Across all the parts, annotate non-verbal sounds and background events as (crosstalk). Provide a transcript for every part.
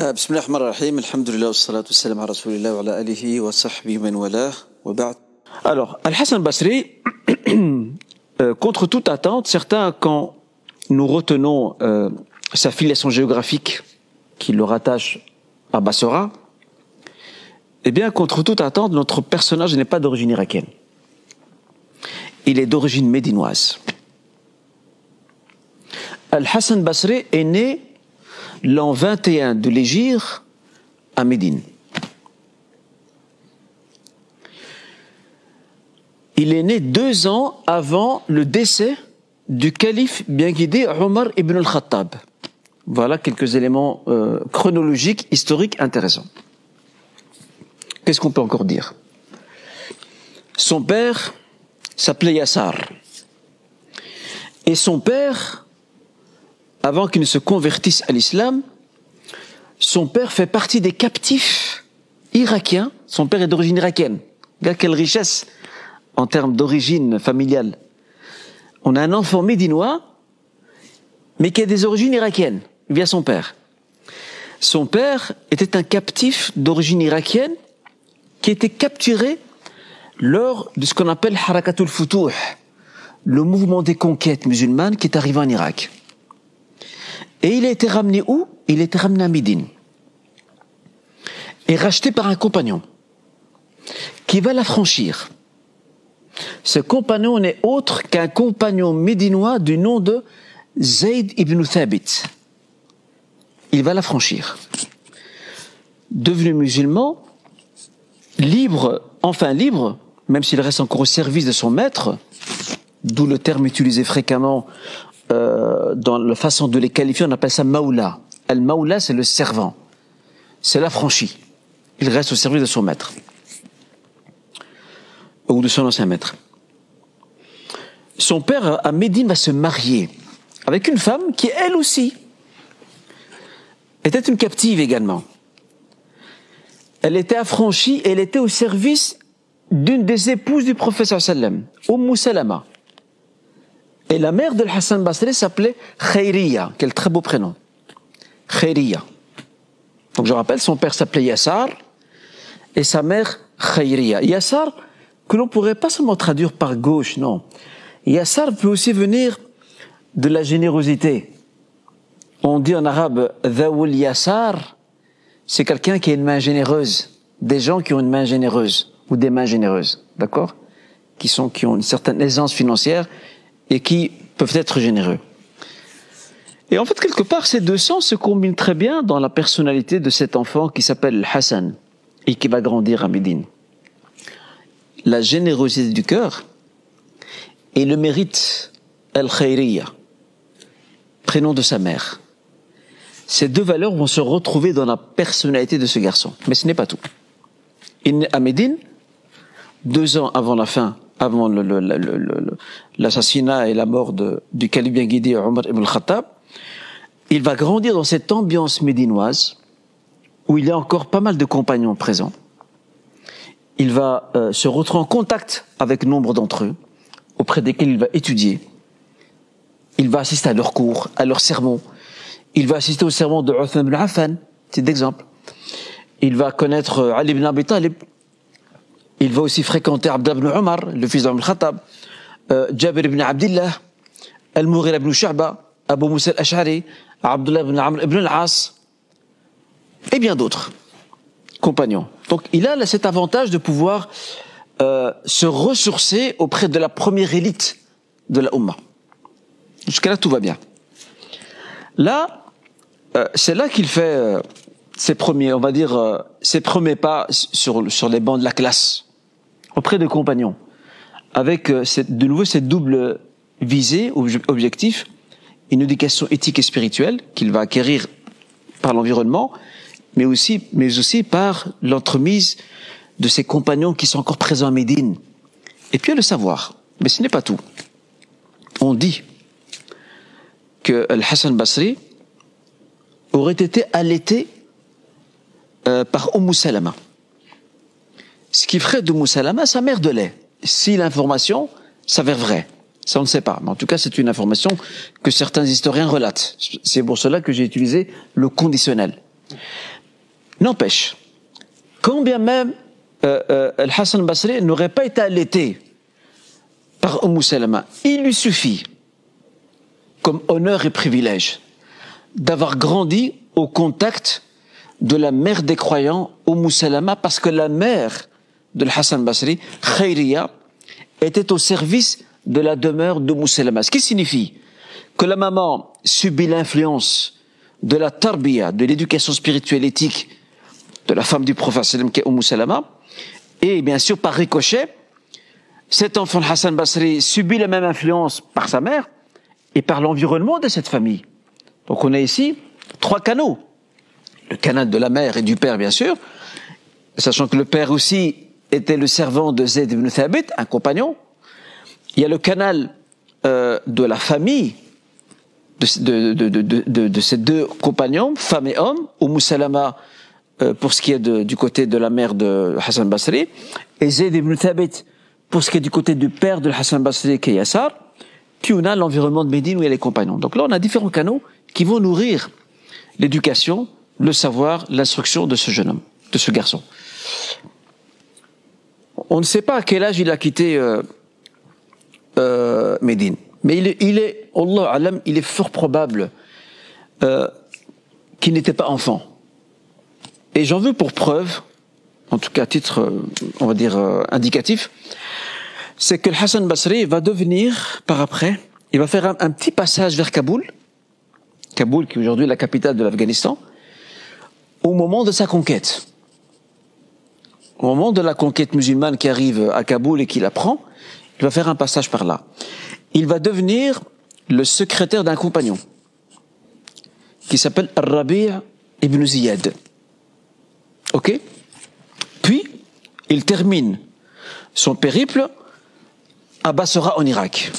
بسم الله الرحمن الرحيم الحمد لله والصلاة والسلام على رسول الله وعلى آله وصحبه من والاه وبعد Alors, Al-Hassan Basri, (clears throat) euh, contre toute attente, certains, quand nous retenons euh, sa filiation géographique qui le rattache à Bassora, eh bien, contre toute attente, notre personnage n'est pas d'origine irakienne. Il est d'origine médinoise. Al-Hassan Basri est né l'an 21 de l'Égir à Médine. Il est né deux ans avant le décès du calife bien guidé Omar ibn al-Khattab. Voilà quelques éléments euh, chronologiques, historiques intéressants. Qu'est-ce qu'on peut encore dire? Son père s'appelait Yassar. Et son père, avant qu'il ne se convertisse à l'islam, son père fait partie des captifs irakiens. Son père est d'origine irakienne. Regarde quelle richesse en termes d'origine familiale. On a un enfant médinois, mais qui a des origines irakiennes, via son père. Son père était un captif d'origine irakienne qui était capturé lors de ce qu'on appelle Harakatul Futuh, le mouvement des conquêtes musulmanes qui est arrivé en Irak. Et il a été ramené où? Il a été ramené à Médine. Et racheté par un compagnon qui va l'affranchir. Ce compagnon n'est autre qu'un compagnon médinois du nom de Zayd ibn Thabit. Il va l'affranchir. Devenu musulman, libre, enfin libre, même s'il reste encore au service de son maître, d'où le terme utilisé fréquemment euh, dans la façon de les qualifier, on appelle ça maoula. Al-maoula, c'est le servant. C'est l'affranchi. Il reste au service de son maître. Ou de son ancien maître. Son père, à Médine, va se marier avec une femme qui, elle aussi, était une captive également. Elle était affranchie et elle était au service d'une des épouses du professeur sallam, Umm Salama. Et la mère de Hassan Basri s'appelait Khayriya, quel très beau prénom. Khayriya. Donc je rappelle, son père s'appelait Yassar et sa mère Khayriya. Yassar, que l'on pourrait pas seulement traduire par gauche, non. Yassar peut aussi venir de la générosité. On dit en arabe Zawul Yassar, c'est quelqu'un qui a une main généreuse. Des gens qui ont une main généreuse ou des mains généreuses, d'accord? Qui sont qui ont une certaine aisance financière et qui peuvent être généreux. Et en fait, quelque part, ces deux sens se combinent très bien dans la personnalité de cet enfant qui s'appelle Hassan et qui va grandir à Médine. La générosité du cœur et le mérite Al-Khayriya, prénom de sa mère. Ces deux valeurs vont se retrouver dans la personnalité de ce garçon. Mais ce n'est pas tout. Il à Médine, deux ans avant la fin avant l'assassinat et la mort de, du calife bien guidé Omar ibn al-Khattab, il va grandir dans cette ambiance médinoise où il y a encore pas mal de compagnons présents. Il va euh, se retrouver en contact avec nombre d'entre eux, auprès desquels il va étudier. Il va assister à leurs cours, à leurs sermons. Il va assister au sermon de Uthman ibn Affan, c'est d'exemple. Il va connaître euh, Ali ibn Abi Talib, il va aussi fréquenter Abdullah ibn Omar, le fils d'Omar al-Khattab, euh, Jabir ibn Abdillah, Al-Mughir ibn Shu'ba, Abu Musa al-Ash'ari, Abdullah ibn Amr ibn al-As, et bien d'autres compagnons. Donc il a cet avantage de pouvoir euh, se ressourcer auprès de la première élite de la Ummah. Jusqu'à là, tout va bien. Là, euh, c'est là qu'il fait euh, ses premiers, on va dire, ses premiers pas sur les bancs de la classe auprès de compagnons, avec euh, de nouveau cette double visée, objectif, une éducation éthique et spirituelle qu'il va acquérir par l'environnement, mais aussi, mais aussi par l'entremise de ses compagnons qui sont encore présents à Médine. Et puis le savoir. Mais ce n'est pas tout. On dit que Al-Hassan Basri aurait été allaité euh, par Umm Salama ce qui ferait de Moussalama sa mère de lait. Si l'information s'avère vraie. Ça, on ne sait pas. Mais en tout cas, c'est une information que certains historiens relatent. C'est pour cela que j'ai utilisé le conditionnel. N'empêche, quand bien même euh, euh, Al-Hassan Basri n'aurait pas été allaité par Umm il lui suffit, comme honneur et privilège, d'avoir grandi au contact de la mère des croyants, Umm Salama, parce que la mère de Hassan Basri, Khayriya, était au service de la demeure d'Umm Salama. Ce qui signifie que la maman subit l'influence de la tarbiya, de l'éducation spirituelle éthique de la femme du prophète qui est Umm Salama, et bien sûr par ricochet, cet enfant Hassan Basri subit la même influence par sa mère et par l'environnement de cette famille. Donc on a ici trois canaux. Le canal de la mère et du père, bien sûr, sachant que le père aussi était le servant de Zayd ibn Thabit, un compagnon. Il y a le canal euh, de la famille de, de, de, de, ces deux compagnons, femme et homme, Umm Salama euh, pour ce qui est du côté de la mère de Hassan Basri, et Zayd ibn Thabit pour ce qui est du côté du père de Hassan Basri, qui est Yassar, puis on a l'environnement de Médine où il y a les compagnons. Donc là, on a différents canaux qui vont nourrir l'éducation, le savoir, l'instruction de ce jeune homme, de ce garçon. On ne sait pas à quel âge il a quitté euh, euh, Médine, mais il est, il est, Allah alam, il est fort probable euh, qu'il n'était pas enfant. Et j'en veux pour preuve, en tout cas à titre, on va dire, euh, indicatif, c'est que le Hassan Basri va devenir, par après, il va faire un, petit passage vers Kaboul, Kaboul qui est aujourd'hui la capitale de l'Afghanistan, au moment de sa conquête. Au moment de la conquête musulmane qui arrive à Kaboul et qui la prend, il va faire un passage par là. Il va devenir le secrétaire d'un compagnon qui s'appelle Rabi' ibn Ziyad. Ok? Puis, il termine son périple à Bassora en Irak.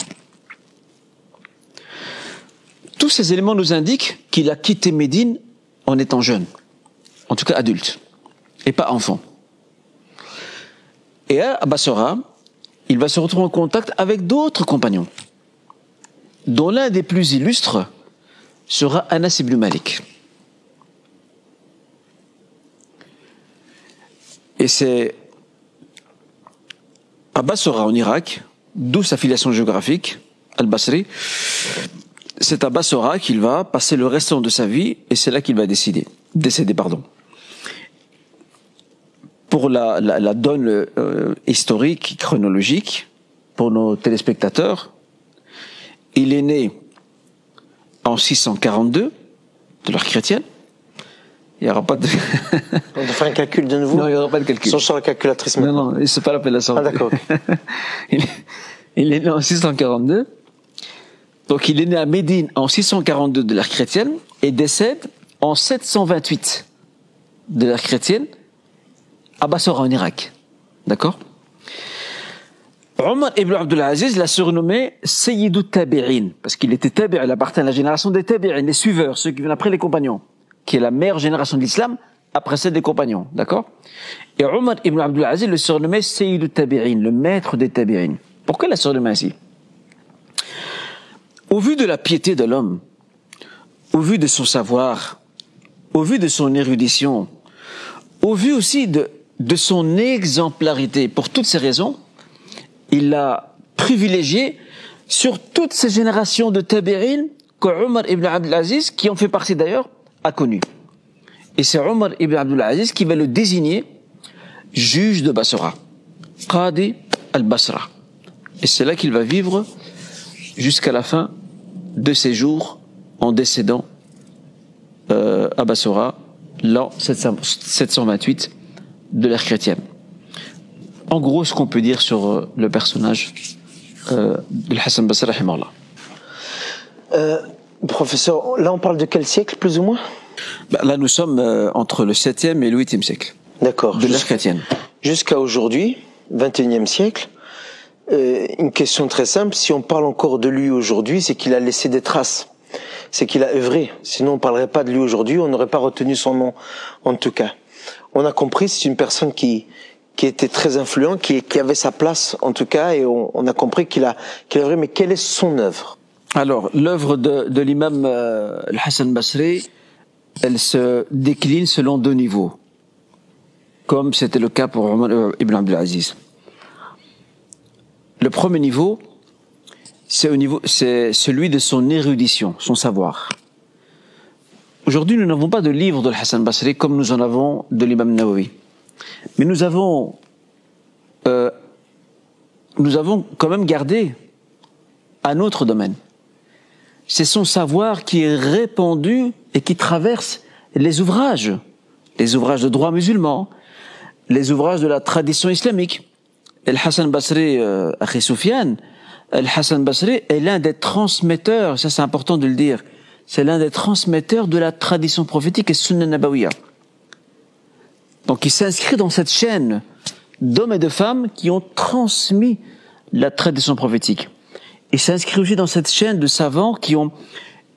Tous ces éléments nous indiquent qu'il a quitté Médine en étant jeune, en tout cas adulte, et pas enfant. Et à Bassora, il va se retrouver en contact avec d'autres compagnons, dont l'un des plus illustres sera Anas ibn Malik. Et c'est à Bassora en Irak, d'où sa filiation géographique, Al-Basri, c'est à Bassora qu'il va passer le restant de sa vie et c'est là qu'il va décider, décéder. Pardon. Pour la, la, donne euh, historique, chronologique, pour nos téléspectateurs, il est né en 642 de l'ère chrétienne. Il n'y aura pas de. (laughs) On va faire un calcul de nouveau Non, il n'y aura pas de calcul. Sans sur la calculatrice maintenant. Non, non, c'est pas l'appellation. Ah, d'accord. (laughs) il, il, est né en 642. Donc, il est né à Médine en 642 de l'ère chrétienne et décède en 728 de l'ère chrétienne à Bassora en Irak. D'accord? Omar ibn Abdulaziz l'a surnommé Sayyidou Tabi'in, parce qu'il était tabi'in, il appartient à la génération des tabi'in, des suiveurs, ceux qui viennent après les compagnons qui est la meilleure génération de l'islam, après celle des compagnons, d'accord? Et Omar ibn Abdul Aziz le surnommait Sayyid tabi'in, le maître des tabi'in. Pourquoi la surnommé ainsi? Au vu de la piété de l'homme, au vu de son savoir, au vu de son érudition, au vu aussi de, de son exemplarité, pour toutes ces raisons, il l'a privilégié sur toutes ces générations de tabi'in que Omar ibn Abdul Aziz, qui en fait partie d'ailleurs, a connu. Et c'est Omar ibn Abdul Aziz qui va le désigner juge de Basra, Qadi al-Basra. Et c'est là qu'il va vivre jusqu'à la fin de ses jours en décédant euh, à Basra l'an 728 de l'ère chrétienne. En gros, ce qu'on peut dire sur euh, le personnage euh, de Hassan Basra, euh, Professeur, là on parle de quel siècle plus ou moins? Bah, Là nous sommes euh, entre le 7e et le 8e siècle. D'accord. De l'ère chrétienne. Jusqu'à aujourd'hui, 21e siècle, euh, une question très simple, si on parle encore de lui aujourd'hui, c'est qu'il a laissé des traces. C'est qu'il a œuvré. Sinon on parlerait pas de lui aujourd'hui, on n'aurait pas retenu son nom en tout cas. On a compris, c'est une personne qui qui était très influent, qui, avait sa place en tout cas, et on, a compris qu'il a qu'il a. Mais quelle est son œuvre? Alors, l'œuvre de, l'imam euh, Hassan Basri elle se décline selon deux niveaux, comme c'était le cas pour euh, ibn Abdelaziz. Le premier niveau, c'est au niveau, c'est celui de son érudition, son savoir. Aujourd'hui, nous n'avons pas de livre de Hassan Basri comme nous en avons de l'imam Nawawi. Mais nous avons, euh, nous avons quand même gardé un autre domaine. C'est son savoir qui est répandu et qui traverse les ouvrages, les ouvrages de droit musulman, les ouvrages de la tradition islamique. El Hassan Basri, euh, Soufiane, El Hassan Basri est l'un des transmetteurs, ça c'est important de le dire, c'est l'un des transmetteurs de la tradition prophétique et Sunnah Nabawiya. Donc il s'inscrit dans cette chaîne d'hommes et de femmes qui ont transmis la tradition prophétique. Il s'inscrit aussi dans cette chaîne de savants qui ont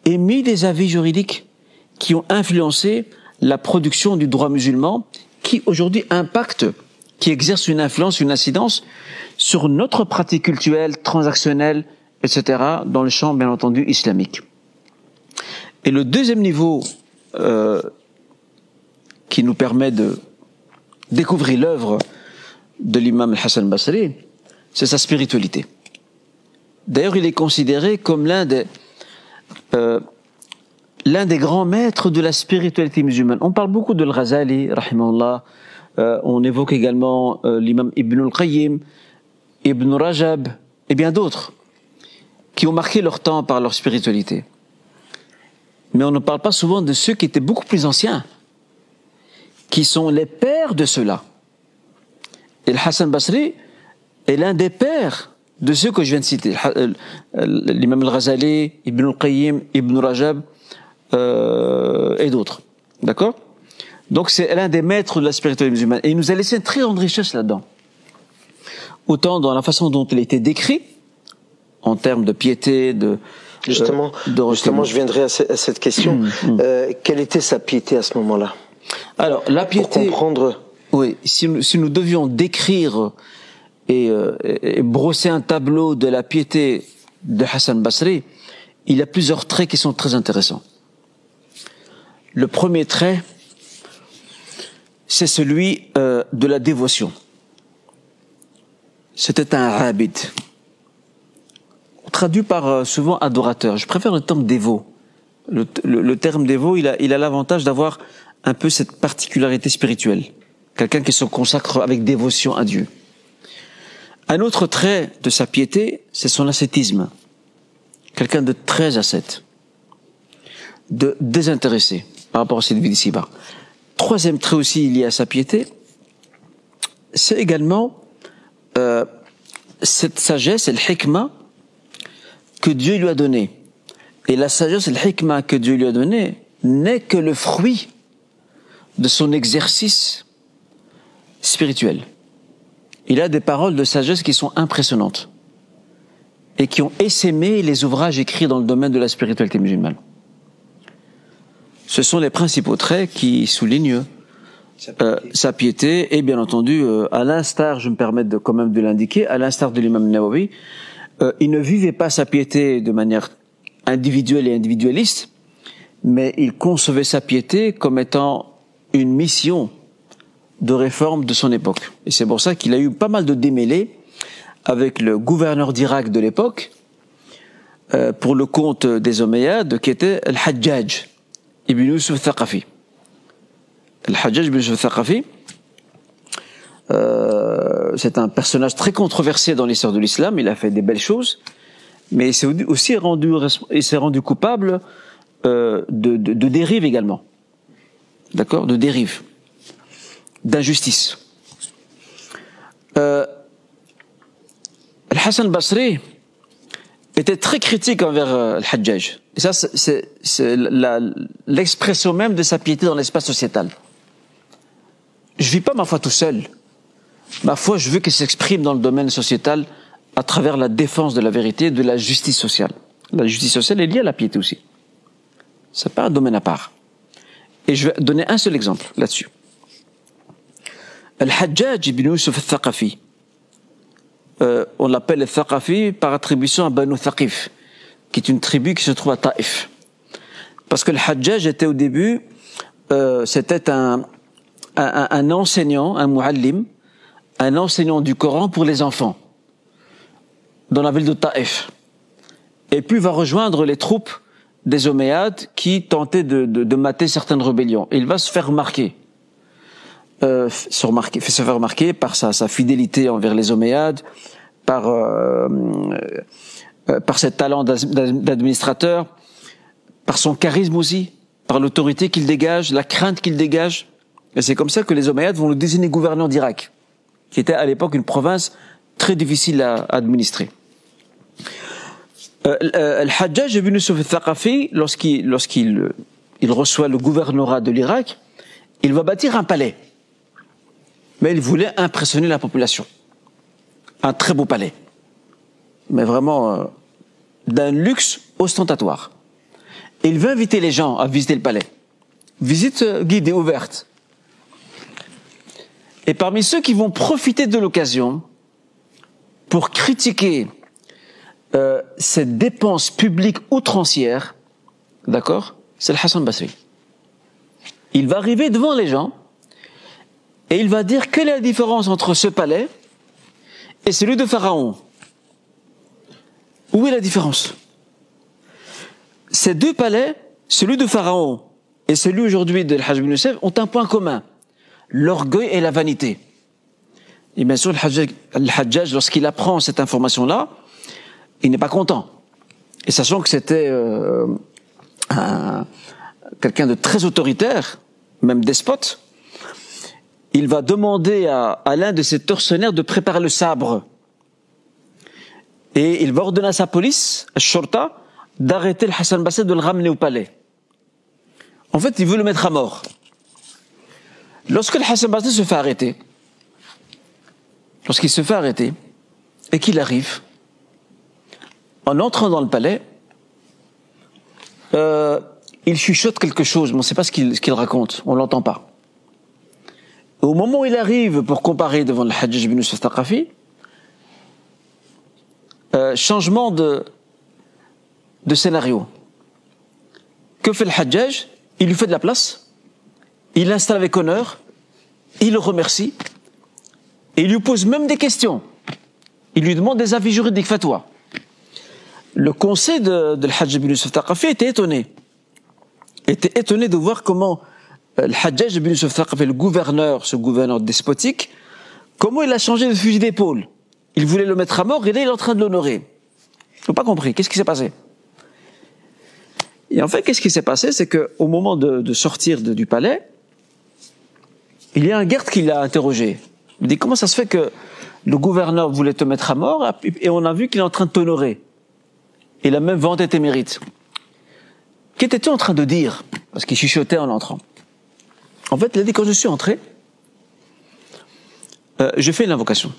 émis des avis juridiques qui ont influencé la production du droit musulman, qui aujourd'hui impacte, qui exerce une influence, une incidence sur notre pratique culturelle, transactionnelle, etc., dans le champ, bien entendu, islamique. Et le deuxième niveau euh, qui nous permet de découvrir l'œuvre de l'imam Hassan Basri, c'est sa spiritualité. D'ailleurs, il est considéré comme l'un des euh, des grands maîtres de la spiritualité musulmane. On parle beaucoup de Al-Ghazali, rahimahullah. Euh, on évoque également euh, l'imam Ibn al-Qayyim, Ibn Rajab et bien d'autres qui ont marqué leur temps par leur spiritualité. Mais on ne parle pas souvent de ceux qui étaient beaucoup plus anciens, qui sont les pères de ceux-là. Et le Hassan Basri est l'un des pères de ceux que je viens de citer. Euh, l'imam al-Ghazali, Ibn al-Qayyim, Ibn Rajab, euh, et d'autres. D'accord? Donc c'est l'un des maîtres de la spiritualité musulmane. Et il nous a laissé une très grande richesse là-dedans. Autant dans la façon dont il a été décrit, en termes de piété, de... Justement, euh, justement je viendrai à, cette question. Mm, mm. euh, quelle était sa piété à ce moment-là? Alors, la piété... Pour comprendre... Oui, si nous, si nous devions décrire et, euh, et, brosser un tableau de la piété de Hassan Basri, il y a plusieurs traits qui sont très intéressants. Le premier trait, c'est celui euh, de la dévotion. C'était un habit. Traduit par euh, souvent adorateur. Je préfère le terme dévot. Le, terme dévot, il a il a l'avantage d'avoir un peu cette particularité spirituelle. Quelqu'un qui se consacre avec dévotion à Dieu. Un autre trait de sa piété, c'est son ascétisme. Quelqu'un de très ascète, de désintéressé par rapport à cette vie d'ici-bas. Troisième trait aussi lié à sa piété, c'est également euh, cette sagesse le hikmah que Dieu lui a donné. Et la sagesse le hikmah que Dieu lui a donné n'est que le fruit de son exercice spirituel. Il a des paroles de sagesse qui sont impressionnantes et qui ont essaimé les ouvrages écrits dans le domaine de la spiritualité musulmane. Ce sont les principaux traits qui soulignent euh, sa piété et bien entendu, euh, à l'instar, je me permets de quand même de l'indiquer, à l'instar de l'imam Nawawi, euh, il ne vivait pas sa piété de manière individuelle et individualiste, mais il concevait sa piété comme étant une mission de réforme de son époque. Et c'est pour ça qu'il a eu pas mal de démêlés avec le gouverneur d'Irak de l'époque, euh, pour le compte des Omeyyades, qui était Al-Hajjaj. Ibn Yusuf Thaqafi. Al-Hajjaj ibn Yusuf Thaqafi, euh, c'est un personnage très controversé dans l'histoire de l'islam, il a fait des belles choses, mais il s'est aussi rendu, il s'est rendu coupable euh, de, de, également. D'accord? De dérive. D'injustice. Euh, Al-Hassan Basri, était très critique envers euh. Et ça, c'est l'expression même de sa piété dans l'espace sociétal. Je vis pas ma foi tout seul. Ma foi, je veux qu'elle s'exprime dans le domaine sociétal à travers la défense de la vérité, de la justice sociale. La justice sociale est liée à la piété aussi. C'est pas un domaine à part. Et je vais donner un seul exemple là-dessus. Al-Hajjaj ibn Yusuf al-Thaqafi, euh, on l'appelle le Thaqafi par attribution à Banu Thaqif, qui est une tribu qui se trouve à Taif. Parce que le Hajjaj était au début euh, c'était un, un, un enseignant, un muallim, un enseignant du Coran pour les enfants dans la ville de Taif. Et puis va rejoindre les troupes des Omeyyades qui tentaient de, de, de mater certaines rébellions. il va se faire remarquer. Euh, se, faire remarquer par sa, fidélité envers les Omeyyades, par, euh, euh, par ses talents d'administrateur, par son charisme aussi, par l'autorité qu'il dégage, la crainte qu'il dégage. Et c'est comme ça que les Omeyyades vont le désigner gouverneur d'Irak, qui était à l'époque une province très difficile à administrer. Euh, euh, Al-Hajjaj ibn Yusuf al-Thaqafi, lorsqu'il lorsqu'il il reçoit le gouvernorat de l'Irak, il va bâtir un palais. Mais il voulait impressionner la population. Un très beau palais. Mais vraiment euh, d'un luxe ostentatoire. Il veut inviter les gens à visiter le palais. Visite guidée ouverte. Et parmi ceux qui vont profiter de l'occasion pour critiquer euh, cette dépense publique outrancière, d'accord, c'est le Hassan Basri. Il va arriver devant les gens et il va dire quelle est la différence entre ce palais et celui de Pharaon. Où est la différence? Ces deux palais, celui de Pharaon et celui aujourd'hui de Hajj bin ont un point commun, l'orgueil et la vanité. Et bien sûr, le Hajjaj, lorsqu'il apprend cette information-là, il n'est pas content. Et sachant que c'était euh, quelqu'un de très autoritaire, même despote, il va demander à, à l'un de ses tortionnaires de préparer le sabre. Et il va ordonner à sa police, à Shorta, d'arrêter le Hassan Basset, de le ramener au palais. En fait, il veut le mettre à mort. Lorsque le Hassan Basset se fait arrêter, lorsqu'il se fait arrêter, et qu'il arrive, en entrant dans le palais, euh, il chuchote quelque chose, mais on ne sait pas ce qu'il raconte, on l'entend pas. au moment où il arrive pour comparer devant le Hajjaj ibn Yusuf euh, changement de, de scénario. Que fait le Hajjaj? Il lui fait de la place, il l'installe avec honneur, il le remercie, et il lui pose même des questions. Il lui demande des avis juridiques, fatwa le conseil de, de Hajj ibn Yusuf était étonné. Était étonné de voir comment euh, le Hajjaj ibn Yusuf le gouverneur, ce gouverneur despotique, comment il a changé de fusil d'épaule. Il voulait le mettre à mort et là il est en train de l'honorer. Ils n'ont pas compris. Qu'est-ce qui s'est passé? Et en fait, qu'est-ce qui s'est passé? C'est qu'au moment de, sortir du palais, il y a un garde qui l'a interrogé. Il dit comment ça se fait que le gouverneur voulait te mettre à mort et on a vu qu'il est en train de t'honorer il a même vanté tes mérites. Qu'étais-tu en train de dire? Parce qu'il chuchotait en entrant. En fait, il a dit, quand je suis entré, euh, je fais une invocation.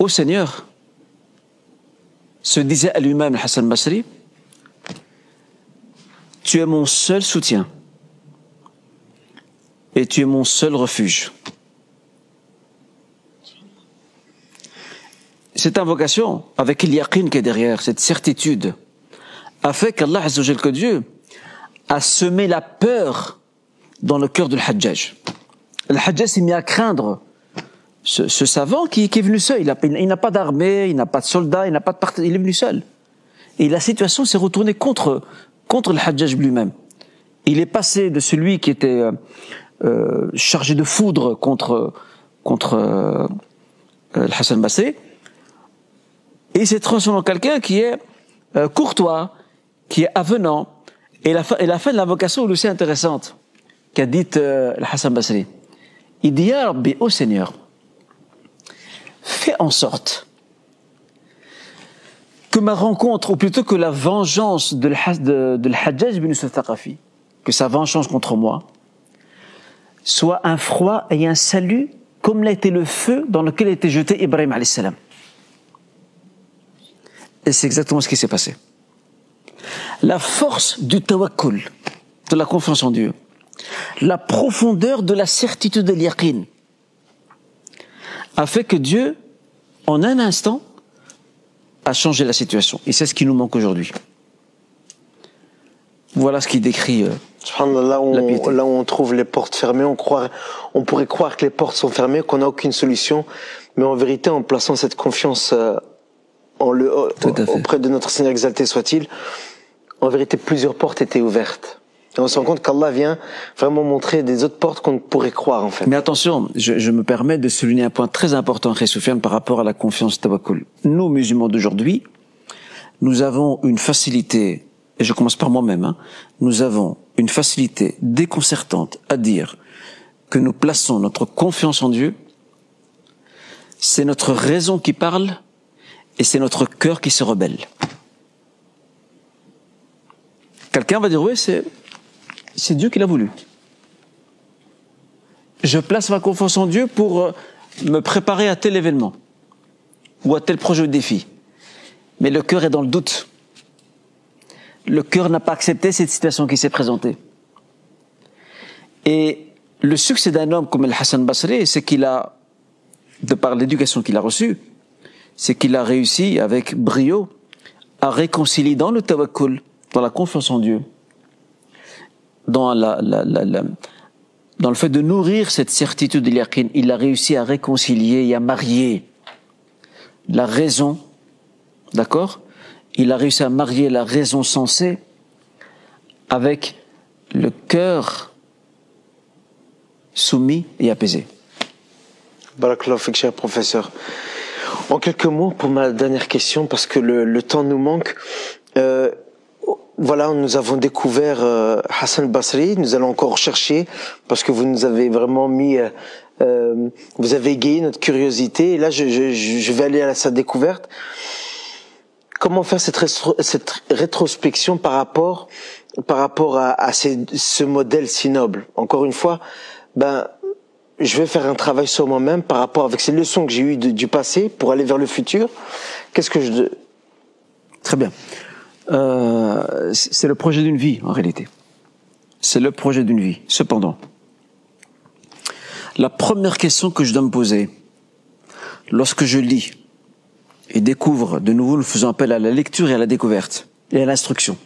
Ô Seigneur, se disait à lui-même Hassan Basri, tu es mon seul soutien et tu es mon seul refuge. cette invocation, avec l'yaqin qui est derrière, cette certitude, a fait qu'Allah que Dieu a semé la peur dans le cœur de l'Hajjaj. Le Hajjaj s'est mis à craindre ce, savant qui, est venu seul. Il n'a pas d'armée, il n'a pas de soldats, il n'a pas de parti, il est venu seul. Et la situation s'est retournée contre, contre le Hajjaj lui-même. Il est passé de celui qui était euh, euh chargé de foudre contre, contre euh, le Hassan Basri et il s'est transformé en quelqu'un qui est euh, courtois, qui est avenant. Et la, fin, et la fin de l'invocation aussi intéressante, qu'a dit euh, Hassan Basri. Il dit, Ya Rabbi, ô Seigneur, fais en sorte que ma rencontre, ou plutôt que la vengeance de, de, de Thaqafi, que sa vengeance contre moi, soit un froid et un salut comme l'a été le feu dans lequel était jeté Ibrahim. Et c'est exactement ce qui s'est passé. La force du tawakkul, de la confiance en Dieu, la profondeur de la certitude de l'yaqin, a fait que Dieu, en un instant, a changé la situation. Et c'est ce qui nous manque aujourd'hui. Voilà ce qui décrit. euh, là où, on, là où on trouve les portes fermées, on, croit, on pourrait croire que les portes sont fermées, qu'on n'a aucune solution. Mais en vérité, en plaçant cette confiance euh, en le, auprès de notre Seigneur exalté soit-il, en vérité, plusieurs portes étaient ouvertes. Et on se rend compte qu'Allah vient vraiment montrer des autres portes qu'on ne pourrait croire, en fait. Mais attention, je, je me permets de souligner un point très important, Soufiane, par rapport à la confiance tawakkul. Nous, musulmans d'aujourd'hui, nous avons une facilité, et je commence par moi-même, hein, nous avons une facilité déconcertante à dire que nous plaçons notre confiance en Dieu, c'est notre raison qui parle et c'est notre cœur qui se rebelle. Quelqu'un va dire oui, c'est c'est Dieu qui l'a voulu. Je place ma confiance en Dieu pour euh, me préparer à tel événement ou à tel projet ou défi. Mais le cœur est dans le doute. Le cœur n'a pas accepté cette situation qui s'est présentée. Et le succès d'un homme comme El Hassan Basri, c'est qu'il a, de par l'éducation qu'il a reçue, c'est qu'il a réussi avec brio à réconcilier dans le tawakkul, dans la confiance en Dieu, dans la, la, la- dans le fait de nourrir cette certitude de l'yaqin, il a réussi à réconcilier et à marier la raison, d'accord Il a réussi à marier la raison sensée avec le cœur soumis et apaisé. Barakallahu cher professeur. En quelques mots pour ma dernière question, parce que le, le temps nous manque. Euh, voilà, nous avons découvert euh, Hassan Basri. Nous allons encore chercher parce que vous nous avez vraiment mis, euh, euh, vous avez égayé notre curiosité. Et là, je, je, je vais aller à sa découverte. Comment faire cette, rétro- cette rétrospection par rapport, à, ce modèle si noble? Encore une fois, ben je vais faire un travail sur moi-même par rapport avec ces leçons que j'ai eues du passé pour aller vers le futur. Qu'est-ce que je Très bien. Euh, c'est le projet d'une vie, en réalité. C'est le projet d'une vie. Cependant, la première question que je dois me poser, lorsque je lis et découvre, de nouveau nous faisons appel à la lecture et à la découverte, et à l'instruction.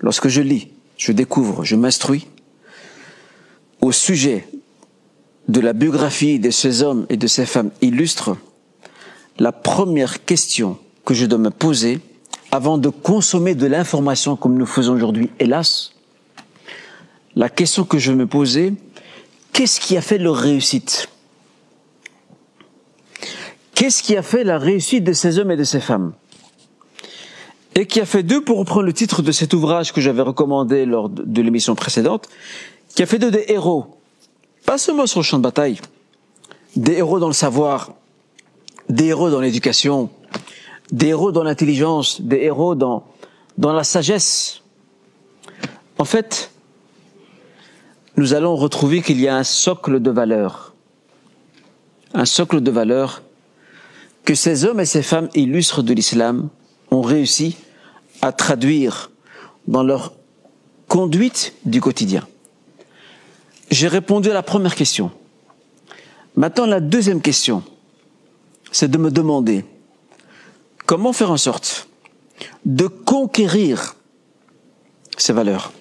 Lorsque je lis, je découvre, je m'instruis au sujet de la biographie de ces hommes et de ces femmes illustres, la première question que je dois me poser avant de consommer de l'information comme nous faisons aujourd'hui, hélas, la question que je me poser, qu'est-ce qui a fait leur réussite? Qu'est-ce qui a fait la réussite de ces hommes et de ces femmes Et qui a fait d'eux, pour reprendre le titre de cet ouvrage que j'avais recommandé lors de l'émission précédente, qui a fait d'eux des héros, pas seulement sur le champ de bataille, des héros dans le savoir, des héros dans l'éducation, des héros dans l'intelligence, des héros dans, dans la sagesse. En fait, nous allons retrouver qu'il y a un socle de valeurs. Un socle de valeurs que ces hommes et ces femmes illustres de l'islam ont réussi à traduire dans leur conduite du quotidien. J'ai répondu à la première question. Maintenant, la deuxième question, c'est de me demander comment faire en sorte de conquérir ces valeurs.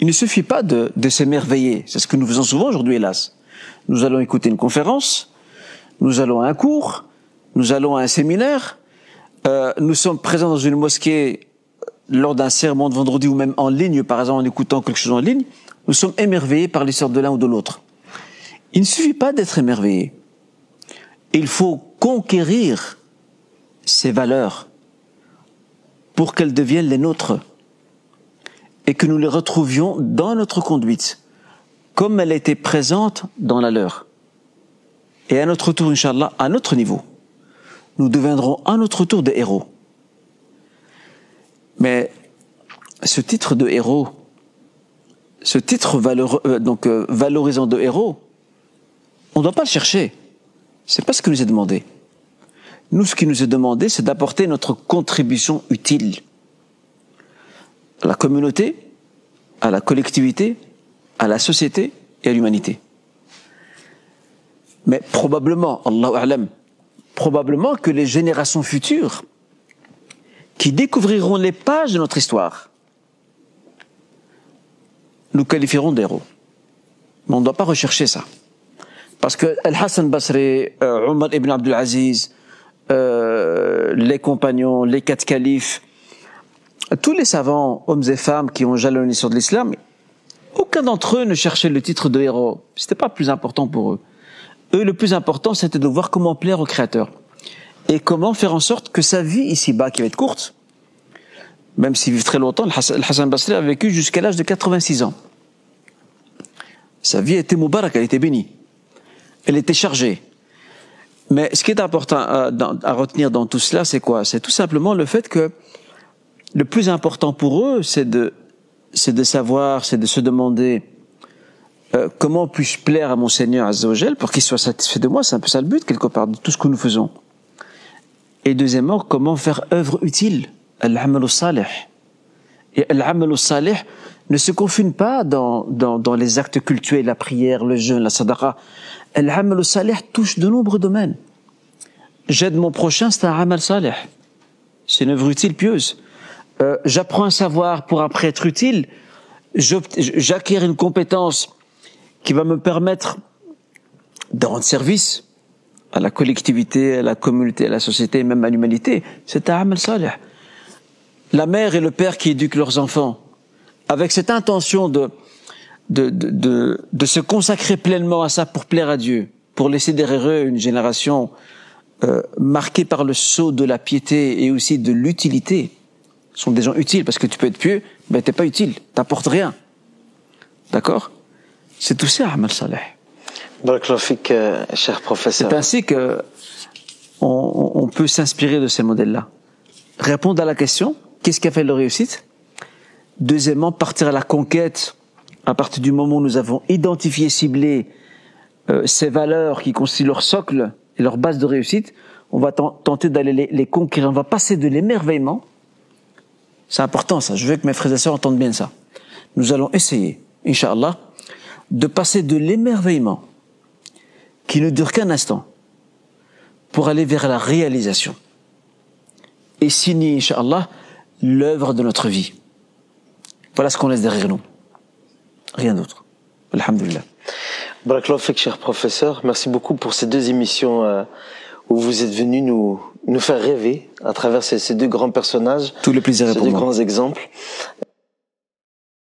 Il ne suffit pas de, de s'émerveiller, c'est ce que nous faisons souvent aujourd'hui, hélas. Nous allons écouter une conférence, nous allons à un cours, nous allons à un séminaire, euh, nous sommes présents dans une mosquée lors d'un sermon de vendredi ou même en ligne, par exemple en écoutant quelque chose en ligne, nous sommes émerveillés par l'histoire de l'un ou de l'autre. Il ne suffit pas d'être émerveillé. Il faut conquérir ces valeurs pour qu'elles deviennent les nôtres et que nous les retrouvions dans notre conduite, comme elle était présente dans la leur. Et à notre tour, Inch'Allah, à notre niveau, nous deviendrons à notre tour des héros. Mais ce titre de héros, ce titre valeur, euh, donc euh, valorisant de héros, on ne doit pas le chercher. C'est pas ce qui nous est demandé. Nous, ce qui nous est demandé, c'est d'apporter notre contribution utile à la communauté, à la collectivité, à la société et à l'humanité. Mais probablement, Allahu A'lam, probablement que les générations futures qui découvriront les pages de notre histoire, nous qualifierons d'héros. Mais on ne doit pas rechercher ça. Parce que Al-Hassan Basri, euh, Omar ibn Abdul Aziz, euh, les compagnons, les quatre califes, tous les savants, hommes et femmes qui ont jalonné l'histoire de l'islam, aucun d'entre eux ne cherchait le titre de héros. C'était pas plus important pour eux. Eux, le plus important, c'était de voir comment plaire au Créateur. Et comment faire en sorte que sa vie ici-bas, qui va être courte, même s'il vit très longtemps, le Hassan Basri a vécu jusqu'à l'âge de 86 ans. Sa vie était moubarak, elle était bénie. Elle était chargée. Mais ce qui est important à, à retenir dans tout cela, c'est quoi? C'est tout simplement le fait que le plus important pour eux, c'est de, c'est de savoir, c'est de se demander euh, comment puis-je plaire à mon Seigneur Azzawajal pour qu'il soit satisfait de moi? C'est un peu ça le but quelque part de tout ce que nous faisons. Et deuxièmement, comment faire œuvre utile, al-amal salih. Et al-amal salih ne se confine pas dans, dans, dans les actes cultuels, la prière, le jeûne, la sadaqa. Al-amal salih touche de nombreux domaines. J'aide mon prochain, c'est un amal salih. C'est une œuvre utile pieuse. Euh, j'apprends un savoir pour après être utile, j'acquiers une compétence qui va me permettre de rendre service à la collectivité, à la communauté, à la société, même à l'humanité. C'est un amal salih. La mère et le père qui éduquent leurs enfants avec cette intention de, de, de, de, se consacrer pleinement à ça pour plaire à Dieu, pour laisser derrière eux une génération euh, marquée par le sceau de la piété et aussi de l'utilité sont des gens utiles parce que tu peux être pieux, mais t'es pas utile, t'apportes rien. D'accord? C'est tout ça, Amal Saleh. Euh, cher professeur. C'est ainsi que on, on peut s'inspirer de ces modèles-là. Répondre à la question, qu'est-ce qui a fait leur réussite? Deuxièmement, partir à la conquête à partir du moment où nous avons identifié, ciblé euh, ces valeurs qui constituent leur socle et leur base de réussite, on va tenter d'aller les, les conquérir. On va passer de l'émerveillement c'est important ça. Je veux que mes frères et sœurs entendent bien ça. Nous allons essayer, Inch'Allah, de passer de l'émerveillement, qui ne dure qu'un instant, pour aller vers la réalisation. Et signer, Inch'Allah, l'œuvre de notre vie. Voilà ce qu'on laisse derrière nous. Rien d'autre. Alhamdulillah. Barakallahu cher professeur. Merci beaucoup pour ces deux émissions euh, où vous êtes venu nous, nous faire rêver à travers ces, deux grands personnages. Tout le plaisir ces deux grands exemples.